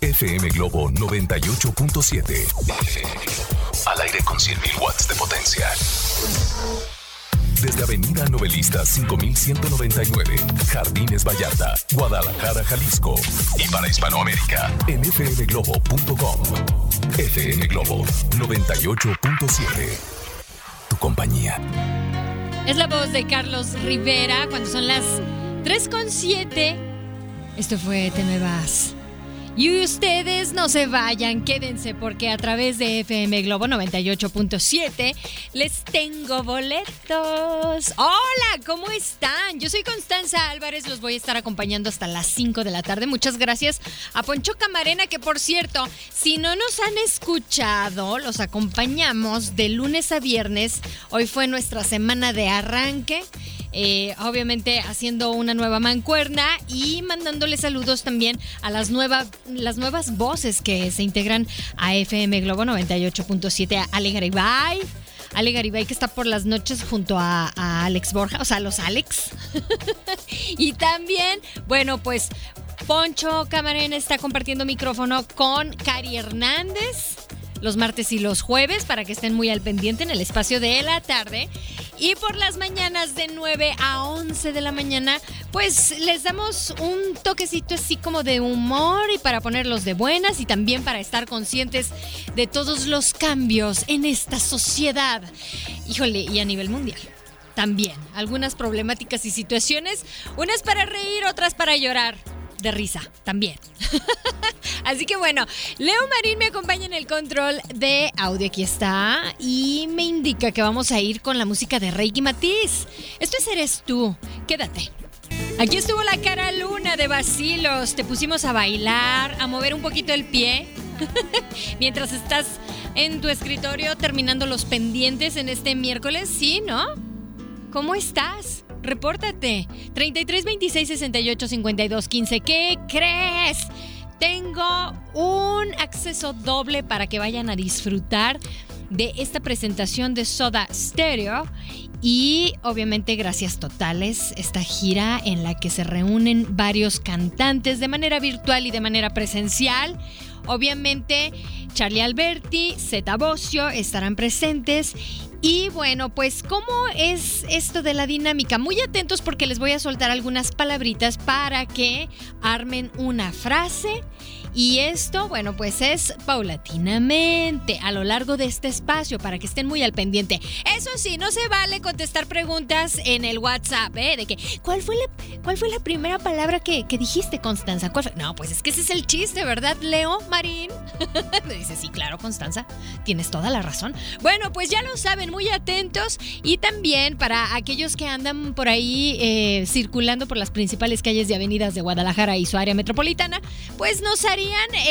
FM Globo 98.7 Al aire con 100.000 watts de potencia. Desde Avenida Novelista 5199, Jardines Vallarta, Guadalajara, Jalisco. Y para Hispanoamérica, en fmglobo.com. FM Globo 98.7. Tu compañía. Es la voz de Carlos Rivera cuando son las 3.7. Esto fue Te me vas. Y ustedes no se vayan, quédense porque a través de FM Globo 98.7 les tengo boletos. Hola, ¿cómo están? Yo soy Constanza Álvarez, los voy a estar acompañando hasta las 5 de la tarde. Muchas gracias a Poncho Camarena, que por cierto, si no nos han escuchado, los acompañamos de lunes a viernes. Hoy fue nuestra semana de arranque. Eh, obviamente haciendo una nueva mancuerna y mandándole saludos también a las, nuevas las nuevas voces que se integran a FM Globo 98.7, a Ale Garibay. Ale Garibay que está por las noches junto a, a Alex Borja, o sea, los Alex. y también, bueno, pues Poncho Camarena está compartiendo micrófono con Cari Hernández los martes y los jueves para que estén muy al pendiente en el espacio de la tarde. Y por las mañanas de 9 a 11 de la mañana, pues les damos un toquecito así como de humor y para ponerlos de buenas y también para estar conscientes de todos los cambios en esta sociedad. Híjole, y a nivel mundial también. Algunas problemáticas y situaciones, unas para reír, otras para llorar. De risa, también. Así que bueno, Leo Marín me acompaña en el control de audio. Aquí está. Y me indica que vamos a ir con la música de Reiki Matiz. Esto es Eres tú. Quédate. Aquí estuvo la cara luna de Basilos. Te pusimos a bailar, a mover un poquito el pie. Mientras estás en tu escritorio terminando los pendientes en este miércoles, ¿sí, no? ¿Cómo estás? Repórtate. 33 26 68 52 15. ¿Qué crees? Tengo un acceso doble para que vayan a disfrutar de esta presentación de Soda Stereo y obviamente gracias totales esta gira en la que se reúnen varios cantantes de manera virtual y de manera presencial. Obviamente Charlie Alberti, Zeta Bocio estarán presentes y bueno, pues ¿cómo es esto de la dinámica? Muy atentos porque les voy a soltar algunas palabritas para que armen una frase. Y esto, bueno, pues es paulatinamente a lo largo de este espacio para que estén muy al pendiente. Eso sí, no se vale contestar preguntas en el WhatsApp, ¿eh? De que, ¿cuál fue la, cuál fue la primera palabra que, que dijiste, Constanza? No, pues es que ese es el chiste, ¿verdad, Leo Marín? Me dice, sí, claro, Constanza, tienes toda la razón. Bueno, pues ya lo saben, muy atentos y también para aquellos que andan por ahí eh, circulando por las principales calles y avenidas de Guadalajara y su área metropolitana, pues nos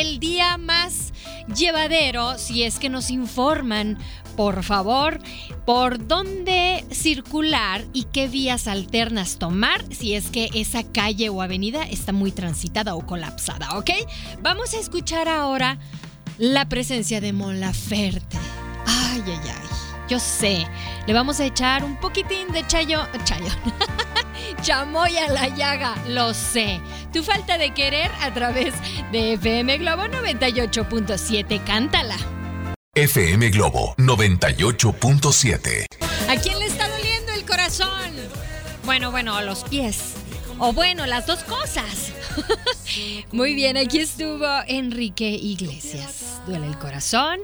el día más llevadero si es que nos informan, por favor, por dónde circular y qué vías alternas tomar si es que esa calle o avenida está muy transitada o colapsada, ¿ok? Vamos a escuchar ahora la presencia de Mon Laferte. Ay, ay, ay. Yo sé, le vamos a echar un poquitín de chayo, chayo, chamoy a la llaga, lo sé. Tu falta de querer a través de FM Globo 98.7, cántala. FM Globo 98.7. ¿A quién le está doliendo el corazón? Bueno, bueno, a los pies. O bueno, las dos cosas. Muy bien, aquí estuvo Enrique Iglesias. Duele el corazón.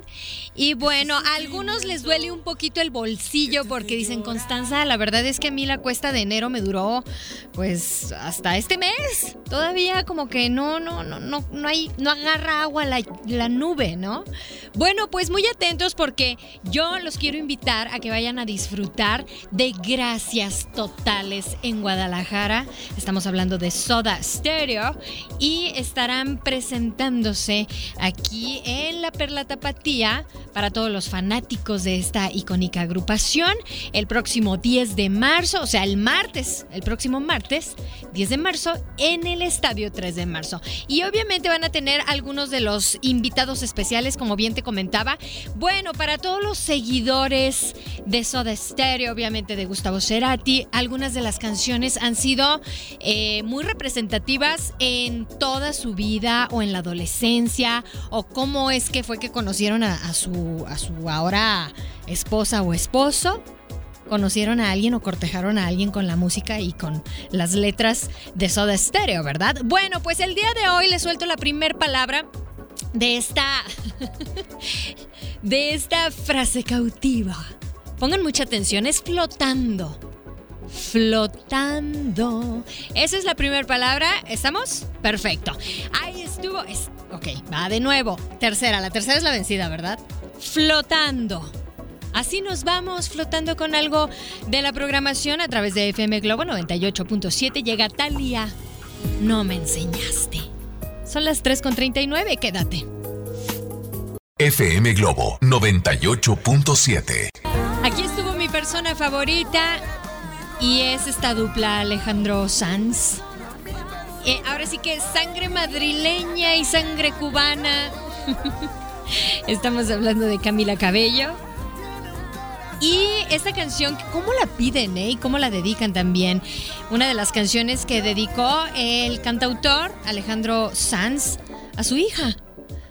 Y bueno, a algunos les duele un poquito el bolsillo porque dicen, Constanza, la verdad es que a mí la cuesta de enero me duró pues hasta este mes. Todavía como que no, no, no, no, no hay, no agarra agua la, la nube, ¿no? Bueno, pues muy atentos porque yo los quiero invitar a que vayan a disfrutar de gracias totales en Guadalajara. Estamos hablando de Soda Stereo y estarán presentándose aquí en la Perla Tapatía para todos los fanáticos de esta icónica agrupación el próximo 10 de marzo, o sea, el martes, el próximo martes, 10 de marzo, en el Estadio 3 de marzo. Y obviamente van a tener algunos de los invitados especiales, como bien te comentaba. Bueno, para todos los seguidores de Soda Stereo, obviamente de Gustavo Cerati, algunas de las canciones han sido eh, muy representativas en toda su vida o en la adolescencia, o cómo es que fue que conocieron a, su, a su ahora esposa o esposo conocieron a alguien o cortejaron a alguien con la música y con las letras de Soda Stereo, ¿verdad? Bueno, pues el día de hoy les suelto la primera palabra de esta de esta frase cautiva. Pongan mucha atención, es flotando. Flotando. Esa es la primera palabra. ¿Estamos? Perfecto. Ahí estuvo. ok, va de nuevo. Tercera. La tercera es la vencida, ¿verdad? Flotando. Así nos vamos flotando con algo de la programación a través de FM Globo 98.7. Llega Talia. No me enseñaste. Son las 3.39, quédate. FM Globo 98.7. Aquí estuvo mi persona favorita y es esta dupla Alejandro Sanz. Eh, ahora sí que sangre madrileña y sangre cubana. Estamos hablando de Camila Cabello y esta canción, ¿cómo la piden eh? y cómo la dedican también? Una de las canciones que dedicó el cantautor Alejandro Sanz a su hija.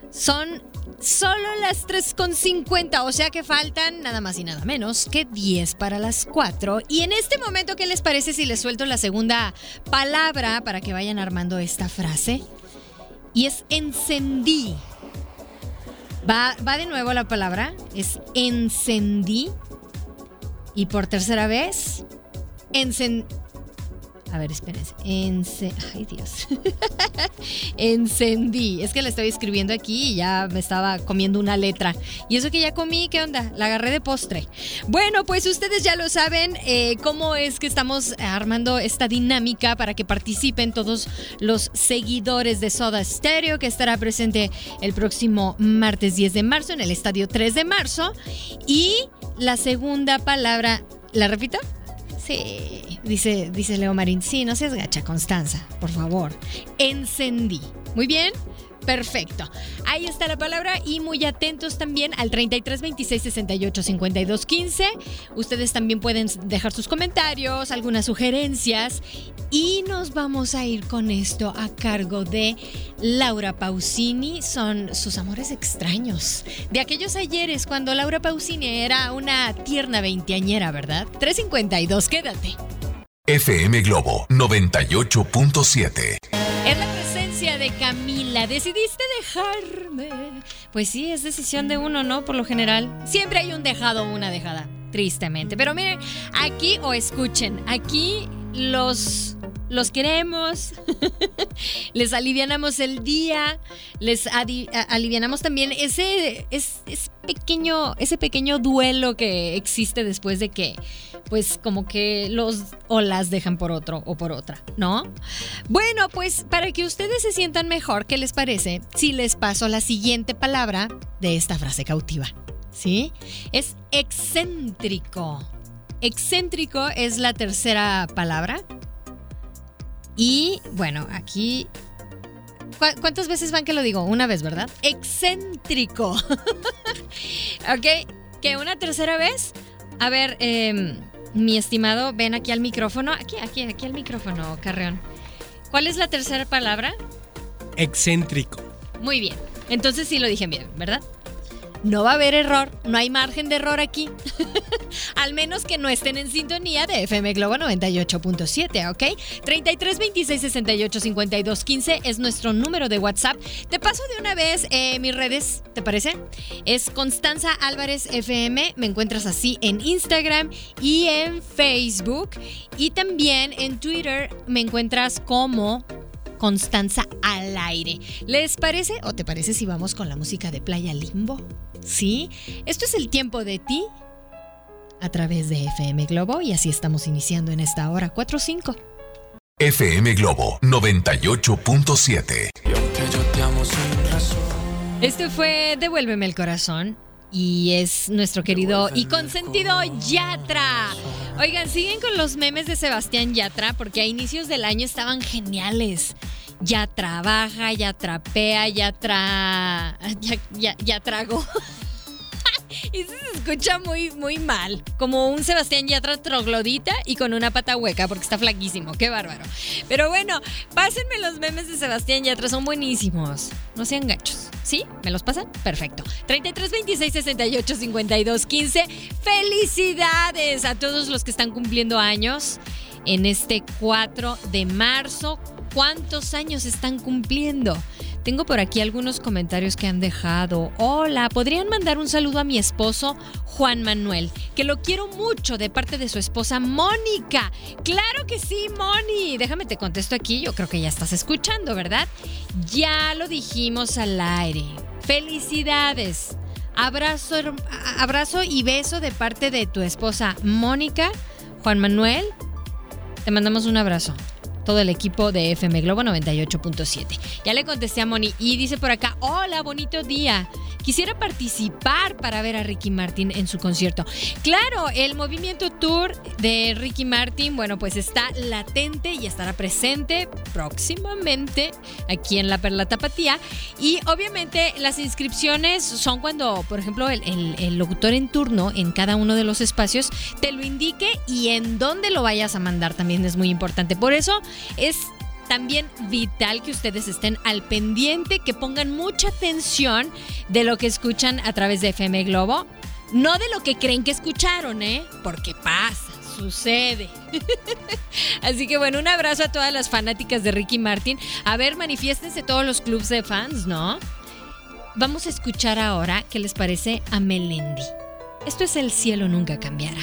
Son solo las 3.50, o sea que faltan nada más y nada menos que 10 para las 4. Y en este momento, ¿qué les parece si les suelto la segunda palabra para que vayan armando esta frase? Y es encendí. Va, va de nuevo la palabra, es encendí. Y por tercera vez, encendí. A ver, espérense. Ay, Dios. Encendí. Es que la estoy escribiendo aquí y ya me estaba comiendo una letra. Y eso que ya comí, ¿qué onda? La agarré de postre. Bueno, pues ustedes ya lo saben eh, cómo es que estamos armando esta dinámica para que participen todos los seguidores de Soda Stereo, que estará presente el próximo martes 10 de marzo en el estadio 3 de marzo. Y la segunda palabra, ¿la repito? Sí, dice, dice Leo Marín. Sí, no seas gacha, Constanza, por favor. Encendí. Muy bien. Perfecto. Ahí está la palabra y muy atentos también al 33 26 68 52 15. Ustedes también pueden dejar sus comentarios, algunas sugerencias y nos vamos a ir con esto a cargo de Laura Pausini. Son sus amores extraños. De aquellos ayeres cuando Laura Pausini era una tierna veinteañera, ¿verdad? 352, quédate. FM Globo 98.7 de Camila. ¿Decidiste dejarme? Pues sí, es decisión de uno, ¿no? Por lo general. Siempre hay un dejado o una dejada. Tristemente. Pero miren, aquí o escuchen, aquí los los queremos, les alivianamos el día, les alivianamos también ese, pequeño, ese pequeño duelo que existe después de que pues como que los o las dejan por otro o por otra, ¿no? Bueno, pues para que ustedes se sientan mejor, ¿qué les parece si les paso la siguiente palabra de esta frase cautiva? ¿Sí? Es excéntrico. Excéntrico es la tercera palabra. Y bueno, aquí ¿Cuántas veces van que lo digo? Una vez, ¿verdad? Excéntrico. ok, que una tercera vez. A ver, eh, mi estimado, ven aquí al micrófono. Aquí, aquí, aquí al micrófono, Carreón. ¿Cuál es la tercera palabra? Excéntrico. Muy bien. Entonces sí lo dije bien, ¿verdad? No va a haber error, no hay margen de error aquí. Al menos que no estén en sintonía de FM Globo 98.7, ¿ok? 33 26 68 52 15 es nuestro número de WhatsApp. Te paso de una vez eh, mis redes, ¿te parece? Es Constanza Álvarez FM, me encuentras así en Instagram y en Facebook. Y también en Twitter me encuentras como Constanza al aire. ¿Les parece o te parece si vamos con la música de Playa Limbo? ¿Sí? Esto es el tiempo de ti a través de FM Globo y así estamos iniciando en esta hora 4-5. FM Globo 98.7. Y aunque yo te amo sin razón, Este fue Devuélveme el corazón y es nuestro querido y consentido Yatra. Oigan, siguen con los memes de Sebastián Yatra porque a inicios del año estaban geniales. Ya trabaja, ya trapea, ya tra... ya, ya, ya trago. Y se escucha muy, muy mal. Como un Sebastián Yatra troglodita y con una pata hueca porque está flaquísimo. Qué bárbaro. Pero bueno, pásenme los memes de Sebastián Yatra, son buenísimos. No sean gachos. ¿Sí? ¿Me los pasan? Perfecto. 33 26 68 52 15. ¡Felicidades a todos los que están cumpliendo años en este 4 de marzo! ¿Cuántos años están cumpliendo? Tengo por aquí algunos comentarios que han dejado. Hola, ¿podrían mandar un saludo a mi esposo Juan Manuel? Que lo quiero mucho de parte de su esposa Mónica. Claro que sí, Moni. Déjame te contesto aquí. Yo creo que ya estás escuchando, ¿verdad? Ya lo dijimos al aire. Felicidades. Abrazo, abrazo y beso de parte de tu esposa Mónica. Juan Manuel, te mandamos un abrazo todo el equipo de FM Globo 98.7. Ya le contesté a Moni y dice por acá, hola, bonito día. Quisiera participar para ver a Ricky Martin en su concierto. Claro, el movimiento tour de Ricky Martin, bueno, pues está latente y estará presente próximamente aquí en la Perla Tapatía. Y obviamente las inscripciones son cuando, por ejemplo, el, locutor en turno en cada uno de los espacios te lo indique y en dónde lo vayas a mandar también es muy importante. Por eso es también vital que ustedes estén al pendiente, que pongan mucha atención de lo que escuchan a través de FM Globo. No de lo que creen que escucharon, ¿eh? Porque pasa, sucede. Así que bueno, un abrazo a todas las fanáticas de Ricky Martin. A ver, manifiéstense todos los clubs de fans, ¿no? Vamos a escuchar ahora qué les parece a Melendi. Esto es El cielo nunca cambiará.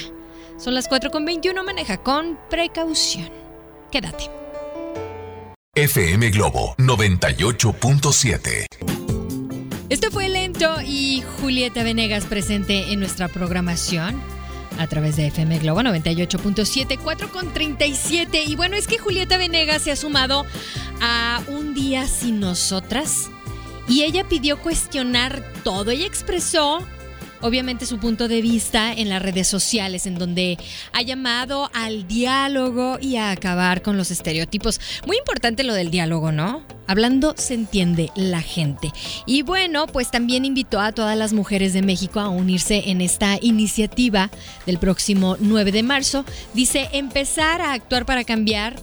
Son las 4.21, maneja con precaución. Quédate. FM Globo 98.7. Esto fue lento y Julieta Venegas presente en nuestra programación a través de FM Globo 98.7, 4 con 37. Y bueno, es que Julieta Venegas se ha sumado a Un Día Sin Nosotras y ella pidió cuestionar todo. Ella expresó obviamente su punto de vista en las redes sociales, en donde ha llamado al diálogo y a acabar con los estereotipos. Muy importante lo del diálogo, ¿no? Hablando se entiende la gente. Y bueno, pues también invitó a todas las mujeres de México a unirse en esta iniciativa del próximo 9 de marzo. Dice, empezar a actuar para cambiar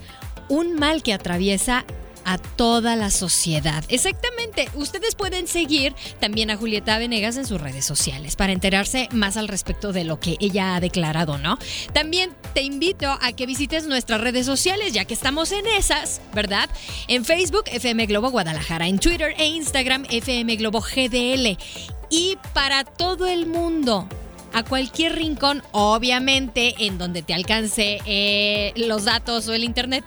un mal que atraviesa a toda la sociedad. Exactamente, ustedes pueden seguir también a Julieta Venegas en sus redes sociales para enterarse más al respecto de lo que ella ha declarado, ¿no? También te invito a que visites nuestras redes sociales, ya que estamos en esas, ¿verdad? En Facebook, FM Globo Guadalajara, en Twitter e Instagram, FM Globo GDL. Y para todo el mundo, a cualquier rincón, obviamente en donde te alcance eh, los datos o el internet,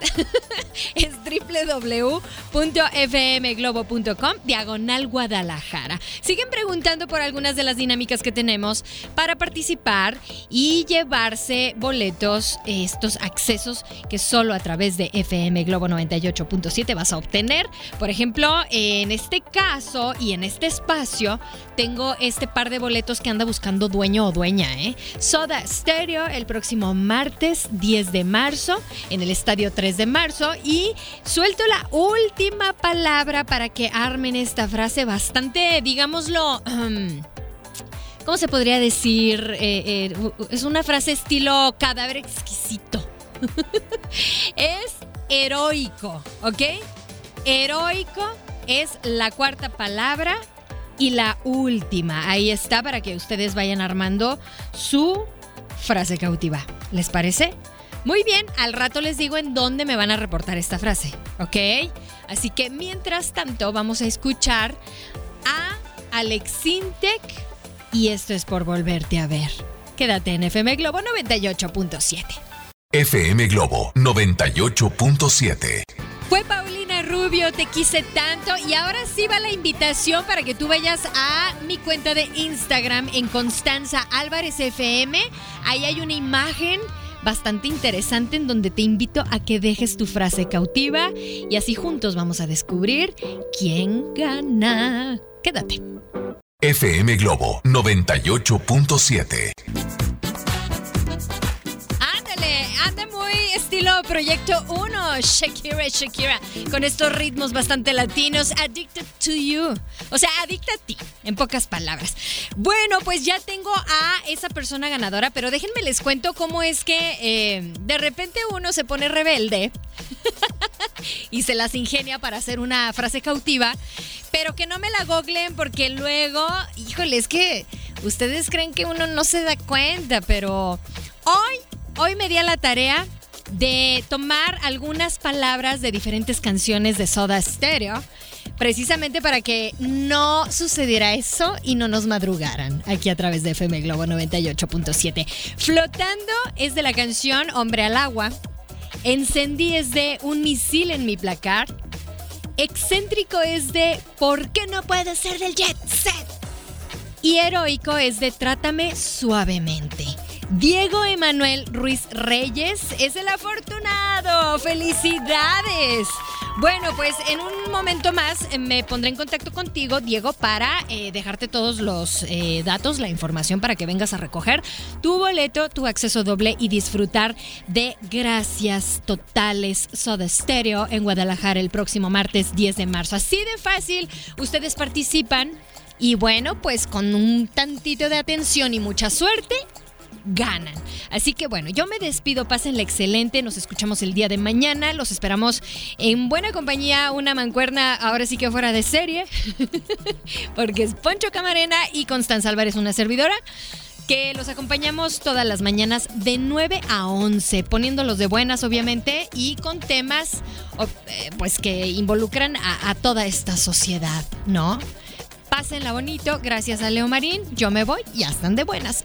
es www.fmglobo.com diagonal Guadalajara. Siguen preguntando por algunas de las dinámicas que tenemos para participar y llevarse boletos, estos accesos que solo a través de FM Globo 98.7 vas a obtener. Por ejemplo, en este caso y en este espacio tengo este par de boletos que anda buscando dueño o dueña, ¿eh? Soda Stereo el próximo martes 10 de marzo en el estadio 3 de marzo y suelto la última palabra para que armen esta frase bastante, digámoslo... ¿Cómo se podría decir? Eh, eh, es una frase estilo cadáver exquisito. es heroico, ¿ok? Heroico es la cuarta palabra y la última, ahí está para que ustedes vayan armando su frase cautiva. ¿Les parece? Muy bien, al rato les digo en dónde me van a reportar esta frase, ¿ok? Así que mientras tanto vamos a escuchar a Alex Intec y esto es por volverte a ver. Quédate en FM Globo 98.7. FM Globo 98.7. Fue Paulina Te quise tanto y ahora sí va la invitación para que tú vayas a mi cuenta de Instagram en Constanza Álvarez FM. Ahí hay una imagen bastante interesante en donde te invito a que dejes tu frase cautiva y así juntos vamos a descubrir quién gana. Quédate. FM Globo 98.7. Proyecto 1, Shakira, Shakira, con estos ritmos bastante latinos, Addicted to You, o sea, adicta a ti, en pocas palabras. Bueno, pues ya tengo a esa persona ganadora, pero déjenme les cuento cómo es que eh, de repente uno se pone rebelde y se las ingenia para hacer una frase cautiva, pero que no me la goglen porque luego, híjole, es que ustedes creen que uno no se da cuenta, pero hoy, hoy me di a la tarea de tomar algunas palabras de diferentes canciones de Soda Stereo, precisamente para que no sucediera eso y no nos madrugaran aquí a través de FM Globo 98.7. Flotando es de la canción Hombre al agua. Encendí es de Un misil en mi placar. Excéntrico es de ¿Por qué no puede ser del jet set? Y heroico es de Trátame suavemente. Diego Emanuel Ruiz Reyes es el afortunado. ¡Felicidades! Bueno, pues en un momento más eh, me pondré en contacto contigo, Diego, para eh, dejarte todos los eh, datos, la información para que vengas a recoger tu boleto, tu acceso doble y disfrutar de Gracias Totales Soda Stereo en Guadalajara el próximo martes 10 de marzo. Así de fácil, ustedes participan y bueno, pues con un tantito de atención y mucha suerte, ganan. Así que bueno, yo me despido, pásenla excelente, nos escuchamos el día de mañana, los esperamos en buena compañía, una mancuerna ahora sí que fuera de serie, porque es Poncho Camarena y Constanza Álvarez, una servidora que los acompañamos todas las mañanas de 9 a 11, poniéndolos de buenas obviamente y con temas eh, pues que involucran a, toda esta sociedad, ¿no? Pásenla bonito, gracias a Leo Marín, yo me voy, ya están de buenas.